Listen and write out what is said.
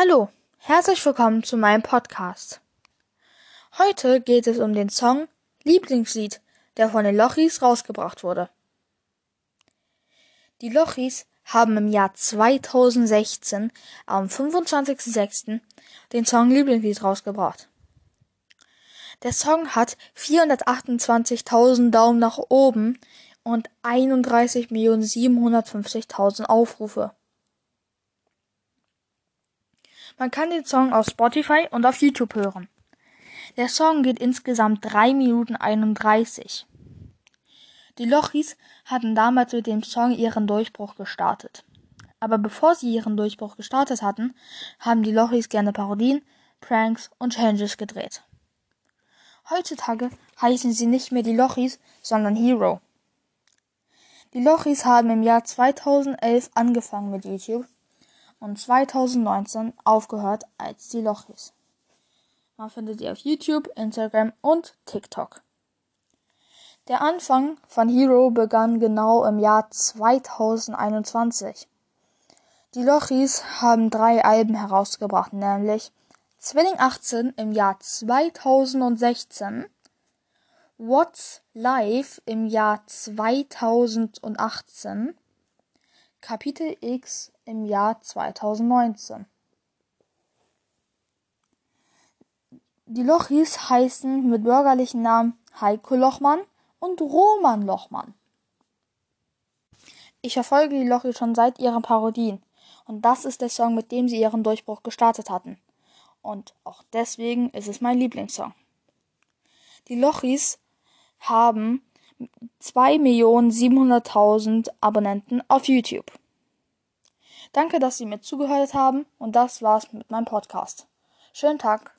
Hallo, herzlich willkommen zu meinem Podcast. Heute geht es um den Song Lieblingslied, der von den Lochis rausgebracht wurde. Die Lochis haben im Jahr 2016 am 25.06. den Song Lieblingslied rausgebracht. Der Song hat 428.000 Daumen nach oben und 31.750.000 Aufrufe. Man kann den Song auf Spotify und auf YouTube hören. Der Song geht insgesamt 3 Minuten 31. Die Lochis hatten damals mit dem Song ihren Durchbruch gestartet. Aber bevor sie ihren Durchbruch gestartet hatten, haben die Lochis gerne Parodien, Pranks und Challenges gedreht. Heutzutage heißen sie nicht mehr die Lochis, sondern Hero. Die Lochis haben im Jahr 2011 angefangen mit YouTube und 2019 aufgehört als die Lochis. Man findet sie auf YouTube, Instagram und TikTok. Der Anfang von Hero begann genau im Jahr 2021. Die Lochis haben drei Alben herausgebracht, nämlich Zwilling 18 im Jahr 2016, What's Live im Jahr 2018, Kapitel X im Jahr 2019. Die Lochis heißen mit bürgerlichen Namen Heiko Lochmann und Roman Lochmann. Ich verfolge die Lochis schon seit ihren Parodien und das ist der Song, mit dem sie ihren Durchbruch gestartet hatten. Und auch deswegen ist es mein Lieblingssong. Die Lochis haben 2.700.000 Abonnenten auf YouTube. Danke, dass Sie mir zugehört haben und das war's mit meinem Podcast. Schönen Tag.